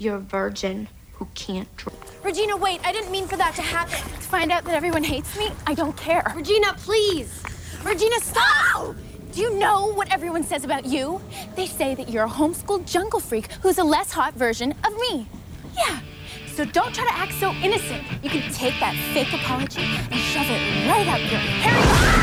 You're a virgin who can't drink. Regina, wait. I didn't mean for that to happen. To find out that everyone hates me, I don't care. Regina, please! Regina, stop! Do you know what everyone says about you? They say that you're a homeschooled jungle freak who's a less hot version of me. Yeah. So don't try to act so innocent. You can take that fake apology and shove it right up your hairy.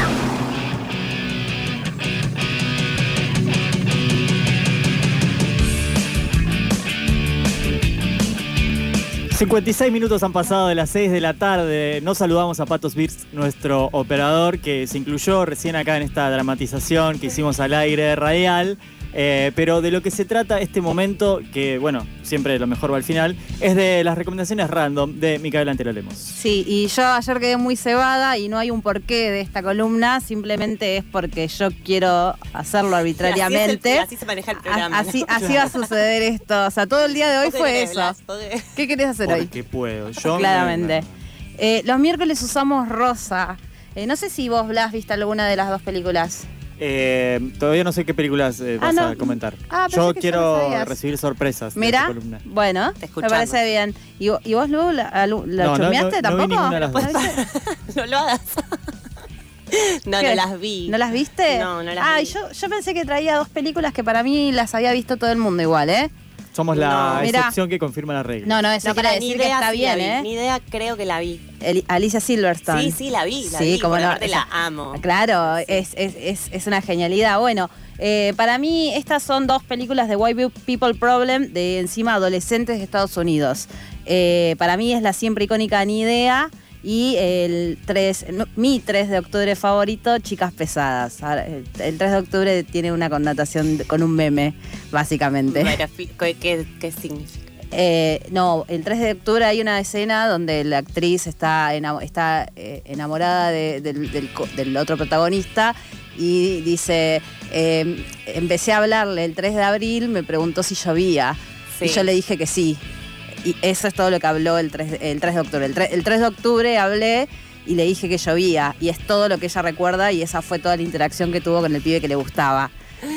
56 minutos han pasado de las 6 de la tarde. No saludamos a Patos Birz, nuestro operador, que se incluyó recién acá en esta dramatización que hicimos al aire radial. Eh, pero de lo que se trata este momento, que bueno, siempre lo mejor va al final, es de las recomendaciones random de Micaela Antero Lemos. Sí, y yo ayer quedé muy cebada y no hay un porqué de esta columna, simplemente es porque yo quiero hacerlo arbitrariamente. Así, se maneja el programa. Así, así va a suceder esto. O sea, todo el día de hoy fue eso. ¿Qué querés hacer hoy? Porque puedo. Yo Claramente. Eh, los miércoles usamos rosa. Eh, no sé si vos, Blas, viste alguna de las dos películas. Eh, todavía no sé qué películas eh, Ah, vas no. a comentar. Ah, Yo quiero recibir sorpresas. de Mira, bueno, Te me parece bien. ¿Y, y vos, Lu, la, la, la No, no, chusmeaste no, no vi tampoco? de las dos. ¿No lo hagas. no, ¿Qué? no las vi. ¿No las viste? No, no las Ay, vi. yo, yo pensé que traía dos películas que para mí las había visto todo el mundo igual, ¿eh? Somos la No. Mirá. excepción que confirma la regla. No, no, eso No, quiere para decir ni que idea está sí bien. ¿eh? Ni idea creo que la vi. Alicia Silverstone. Sí, sí, la vi. La Sí, vi, como no, aparte esa- la amo. Claro, es, es, es, es una genialidad. Bueno, eh, para mí estas son dos películas de White People Problem de encima adolescentes de Estados Unidos. Eh, para mí es la siempre icónica Ni Idea y el 3, no, mi 3 de octubre favorito, Chicas Pesadas. El, el 3 de octubre tiene una connotación con un meme, básicamente. ¿qué, qué, significa? Eh, no, el 3 de octubre hay una escena donde la actriz está, está eh, enamorada de- del, del co- del otro protagonista y dice, eh, empecé a hablarle el 3 de abril, me preguntó si llovía y yo le dije que sí. Y eso es todo lo que habló el 3 de, el 3 de octubre. El 3, el 3 de octubre hablé y le dije que llovía y es todo lo que ella recuerda y esa fue toda la interacción que tuvo con el pibe que le gustaba.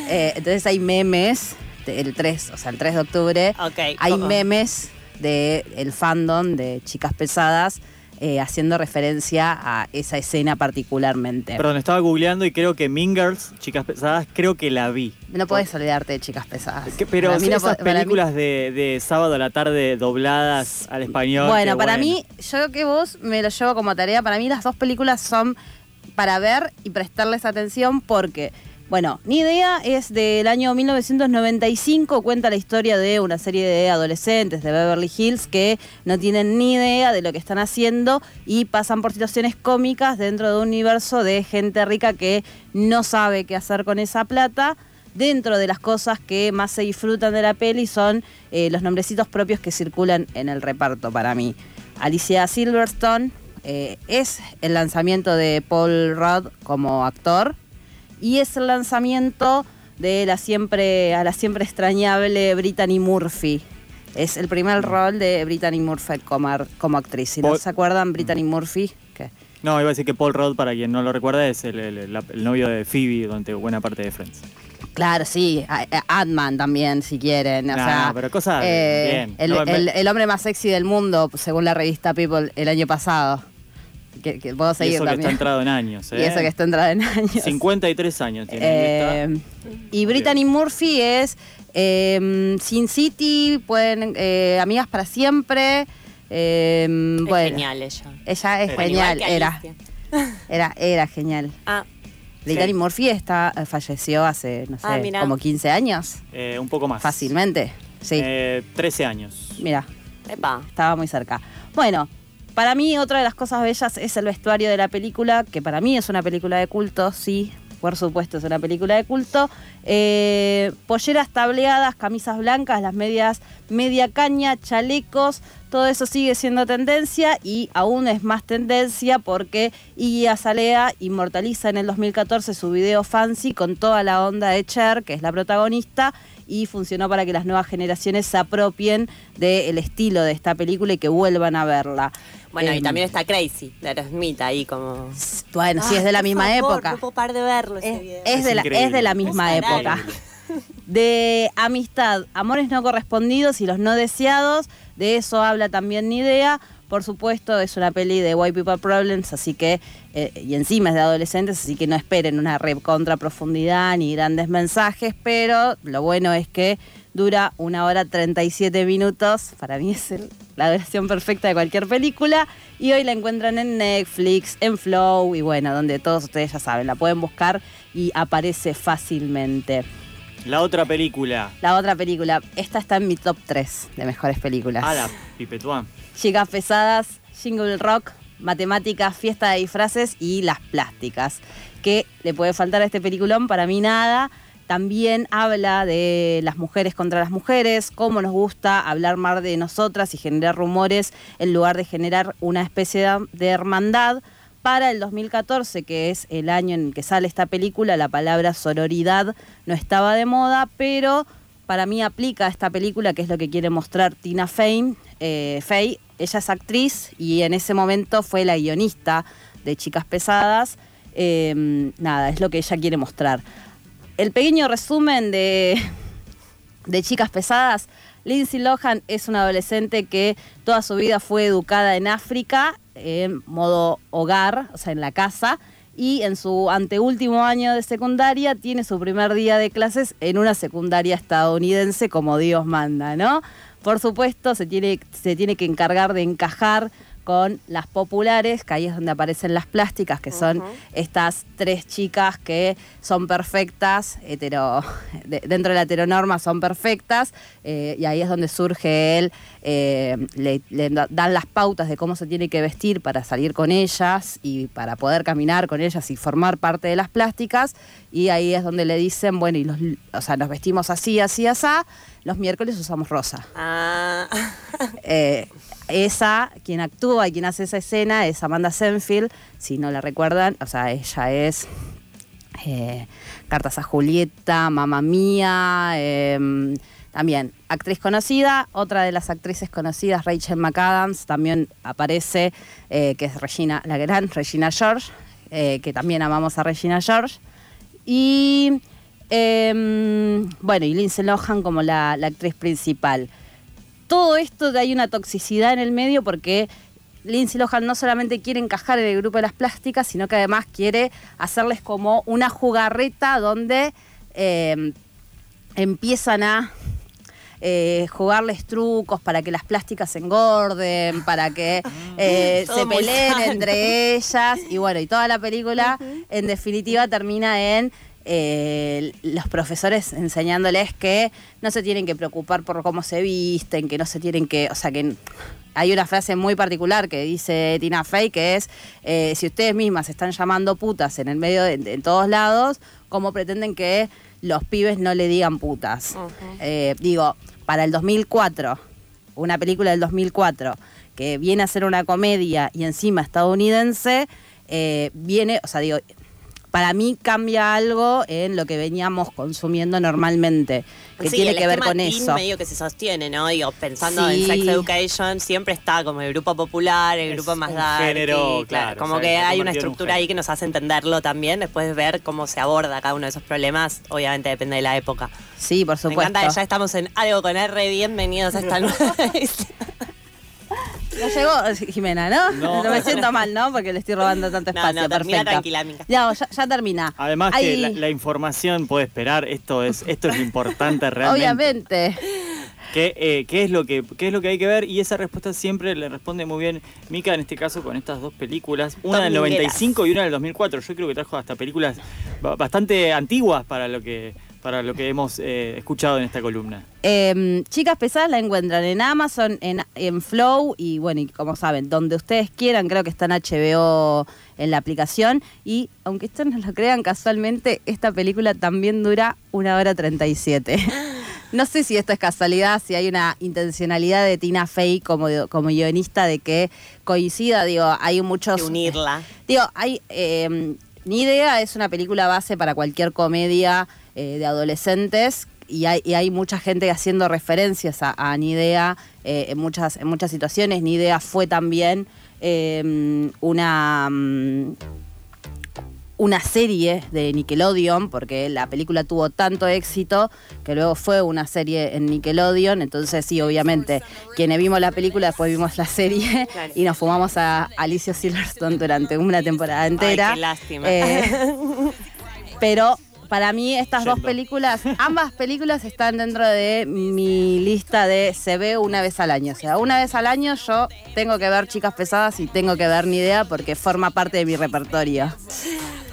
Eh, entonces hay memes, el 3, o sea, el 3 de octubre. Hay memes del el fandom de Chicas Pesadas eh, haciendo referencia a esa escena particularmente. Perdón, estaba googleando y creo que Mean Girls, Chicas Pesadas, creo que la vi. no podés olvidarte de Chicas Pesadas. Que- Pero mí no esas mí- películas de, de sábado a la tarde dobladas al español. Bueno, para mí, yo que vos me lo llevo como tarea, para mí las dos películas son para ver y prestarles atención porque, bueno, Ni Idea es del año 1995, cuenta la historia de una serie de adolescentes de Beverly Hills que no tienen ni idea de lo que están haciendo y pasan por situaciones cómicas dentro de un universo de gente rica que no sabe qué hacer con esa plata dentro de las cosas que más se disfrutan de la peli son eh, los nombrecitos propios que circulan en el reparto para mí. Alicia Silverstone eh, es el lanzamiento de Paul Rudd como actor y es el lanzamiento de la siempre, a la siempre extrañable Brittany Murphy. Es el primer rol de Brittany Murphy como, ar- como actriz. Si no se acuerdan, Brittany Murphy, que No, iba a decir que Paul Rudd, para quien no lo recuerda, es el, el- la- el novio de Phoebe durante buena parte de Friends. Claro, sí, Ant-Man también, si quieren. O No, sea, pero cosas eh, bien. El, No, me- el- el hombre más sexy del mundo, según la revista People, el año pasado. Que, que puedo Y seguir eso que está entrado en años. y ¿eh? eso que está entrado en años. 53 años tiene. Eh, y Brittany Murphy es eh, Sin City, pueden eh, Amigas para Siempre. eh, Es bueno, genial ella. ella es genial, era, era, era genial. Ah, Brittany Sí. Murphy está, eh, falleció hace, no sé, Ah, mirá. como 15 años, Eh, un poco más. fácilmente. Sí, Eh, 13 años. mira, epa. estaba muy cerca. Bueno, para mí otra de las cosas bellas es el vestuario de la película, que para mí es una película de culto, sí, por supuesto es una película de culto. Eh, polleras tableadas, camisas blancas, las medias media caña, chalecos, todo eso sigue siendo tendencia y aún es más tendencia porque Iggy Azalea inmortaliza en el 2014 su video Fancy con toda la onda de Cher, que es la protagonista, y funcionó para que las nuevas generaciones se apropien del estilo de esta película y que vuelvan a verla. Bueno, y Em, también está Crazy, de Aerosmith ahí como... Bueno, sí, es de la por misma favor, época. No puedo parar de verlo ese Es, video. es de la, es de la misma Es época. De amistad, amores no correspondidos y los no deseados, de eso habla también Ni idea. Por supuesto, es una peli de White People Problems, así que, eh, y encima es de adolescentes, así que no esperen una re contra profundidad ni grandes mensajes, pero lo bueno es que dura una hora 37 minutos. Para mí es el- la versión perfecta de cualquier película. Y hoy la encuentran en Netflix, en Flow y bueno, donde todos ustedes ya saben, la pueden buscar y aparece fácilmente. La otra película. La otra película, esta está en mi top 3 de mejores películas. Ah, la. Chicas pesadas, Jingle Rock, matemáticas, fiesta de disfraces y las plásticas. ¿Qué le puede faltar a este peliculón? Para mí nada. También habla de las mujeres contra las mujeres, cómo nos gusta hablar más de nosotras y generar rumores en lugar de generar una especie de, hermandad. Para el 2014, que es el año en que sale esta película, la palabra sororidad no estaba de moda, pero para mí aplica a esta película, que es lo que quiere mostrar Tina Fey. Eh, Fey, ella es actriz y en ese momento fue la guionista de Chicas Pesadas. Eh, nada, es lo que ella quiere mostrar. El pequeño resumen de, de Chicas Pesadas. Lindsay Lohan es una adolescente que toda su vida fue educada en África, en modo hogar, o sea, en la casa, y en su anteúltimo año de secundaria tiene su primer día de clases en una secundaria estadounidense como Dios manda, ¿no? Por supuesto, se tiene, se tiene que encargar de encajar con las populares, que ahí es donde aparecen las plásticas, que son estas tres chicas que son perfectas, hetero, de- dentro de la heteronorma son perfectas, eh, y ahí es donde surge él, eh, le, le da- dan las pautas de cómo se tiene que vestir para salir con ellas y para poder caminar con ellas y formar parte de las plásticas, y ahí es donde le dicen, bueno, y los, o sea, nos vestimos así, así, así, los miércoles usamos rosa. Ah, Eh, esa, quien actúa y quien hace esa escena es Amanda Senfield, si no la recuerdan, o sea, ella es eh, Cartas a Julieta, Mamma Mía, eh, también actriz conocida, otra de las actrices conocidas, Rachel McAdams, también aparece, eh, que es Regina, la gran Regina George, que también amamos a Regina George. Y eh, bueno, y Lindsay Lohan como la, la actriz principal. Todo esto de hay una toxicidad en el medio porque Lindsay Lohan no solamente quiere encajar en el grupo de las plásticas, sino que además quiere hacerles como una jugarreta donde eh, empiezan a eh, jugarles trucos para que las plásticas se engorden, para que eh, Todo se peleen entre ellas. Y bueno, y toda la película, en definitiva, termina en eh, los profesores enseñándoles que no se tienen que preocupar por cómo se visten, que no se tienen que, o sea, que hay una frase muy particular que dice Tina Fey que es, eh, si ustedes mismas están llamando putas en el medio de, en todos lados, ¿cómo pretenden que los pibes no le digan putas? Eh, digo, para el 2004, una película del 2004 que viene a ser una comedia y encima estadounidense, eh, viene, o sea, digo, para mí cambia algo en lo que veníamos consumiendo normalmente, que sí, tiene el que ver con teen eso. medio que se sostiene, ¿no? Digo, pensando Sí. en Sex Education, siempre está como el grupo popular, el Es grupo más darky, género, claro, Como o sea, que hay una un estructura ahí que nos hace entenderlo también, después de ver cómo se aborda cada uno de esos problemas, obviamente depende de la época. Sí, por Me supuesto. encanta que ya estamos en algo con R, bienvenidos a esta nueva edición. No llegó Jimena, ¿no? No. me siento mal, ¿no? Porque le estoy robando tanto No, espacio. no, termina Perfecto. tranquila, Mica. Ya, ya, ya termina. Además que la, la información puede esperar, esto es, esto es lo importante realmente. Obviamente. ¿Qué, eh, qué es lo que, ¿Qué es lo que hay que ver? Y esa respuesta siempre le responde muy bien Mika, en este caso, con estas dos películas. Una del Domingueras. 95 y una del 2004. Yo creo que trajo hasta películas ba- bastante antiguas para lo que, para lo que hemos eh, escuchado en esta columna. Eh, Chicas Pesadas la encuentran en Amazon, en, en Flow y bueno, y como saben, donde ustedes quieran, creo que está en HBO en la aplicación. Y aunque ustedes no lo crean, casualmente esta película también dura una hora 37. No sé si esto es casualidad, si hay una intencionalidad de Tina Fey como, como guionista de que coincida, digo, hay muchos... De unirla. Digo, hay. eh, Ni idea es una película base para cualquier comedia eh, de adolescentes. Y hay, y hay mucha gente haciendo referencias a, a Ni idea eh, en, muchas, en muchas situaciones. Ni idea fue también eh, una. mm, una serie de Nickelodeon, porque la película tuvo tanto éxito que luego fue una serie en Nickelodeon. Entonces, sí, obviamente, quienes vimos la película, después vimos la serie Claro. y nos fumamos a Alicia Silverstone durante una temporada entera. qué lástima. Eh, pero para mí estas dos películas, ambas películas están dentro de mi lista de se ve una vez al año. O sea, una vez al año yo tengo que ver Chicas Pesadas y tengo que ver Ni Idea porque forma parte de mi repertorio.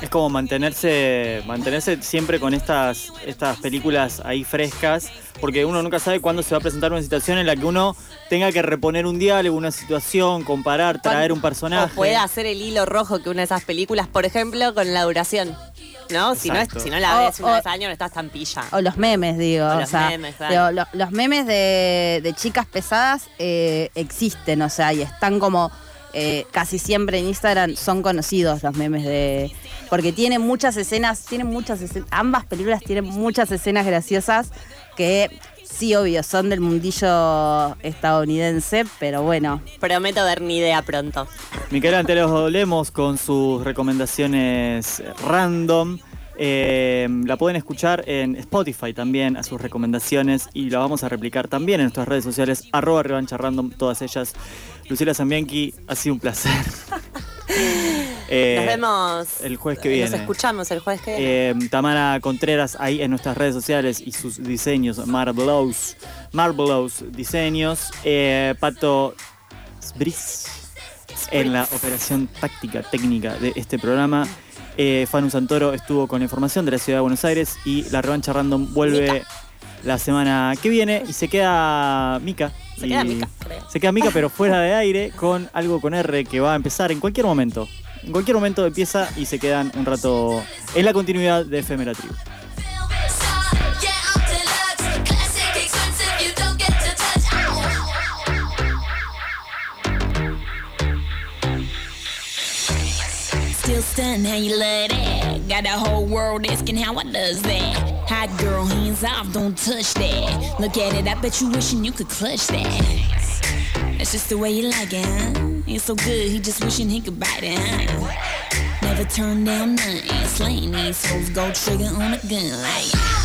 Es como mantenerse, mantenerse siempre con estas, estas películas ahí frescas, porque uno nunca sabe cuándo se va a presentar una situación en la que uno tenga que reponer un diálogo, una situación, comparar, traer un O personaje. puede hacer el hilo rojo que una de esas películas, por ejemplo, con la duración. ¿No? Si no, si no la O- ves una o- vez al año, no estás tan pilla. O los memes, digo. O O, los sea, memes, claro. digo, lo- los memes de, de chicas pesadas eh, existen, o sea, y están como eh, casi siempre en Instagram son conocidos los memes de. Porque tienen muchas escenas, tienen muchas escenas, ambas películas tienen muchas escenas graciosas que sí, obvio, son del mundillo estadounidense, pero bueno. Prometo ver ni idea pronto. Micaela Antelos Lemos con sus recomendaciones random. Eh, la pueden escuchar en Spotify también a sus recomendaciones y la vamos a replicar también en nuestras redes sociales, arroba revancha random, todas ellas. Luciela Zambianchi, ha sido un placer. Eh, Nos vemos el jueves que viene. Nos escuchamos el jueves que viene. Eh, Tamara Contreras ahí en nuestras redes sociales y sus diseños, Marvelous, Marvelous diseños. Eh, Pato Sbris en la operación táctica técnica de este programa. Fanu Santoro estuvo con la información de la ciudad de Buenos Aires y la revancha random vuelve la semana que viene y se queda Mica. Se y- queda Mica, creo. Se queda Mica, pero fuera de aire con algo con R que va a empezar en cualquier momento. En cualquier momento empieza y se quedan un rato en la continuidad de Efemera Tribu. Still stunned how you love that. Got the whole world asking how I does that. Hot girl, hands off, don't touch that. Look at it, I bet you wishing you could clutch that. That's just the way you like it, huh? It's so good, he just wishing he could bite it, huh? Never turn down nothing. Slaying these hoes, go trigger on a gun like.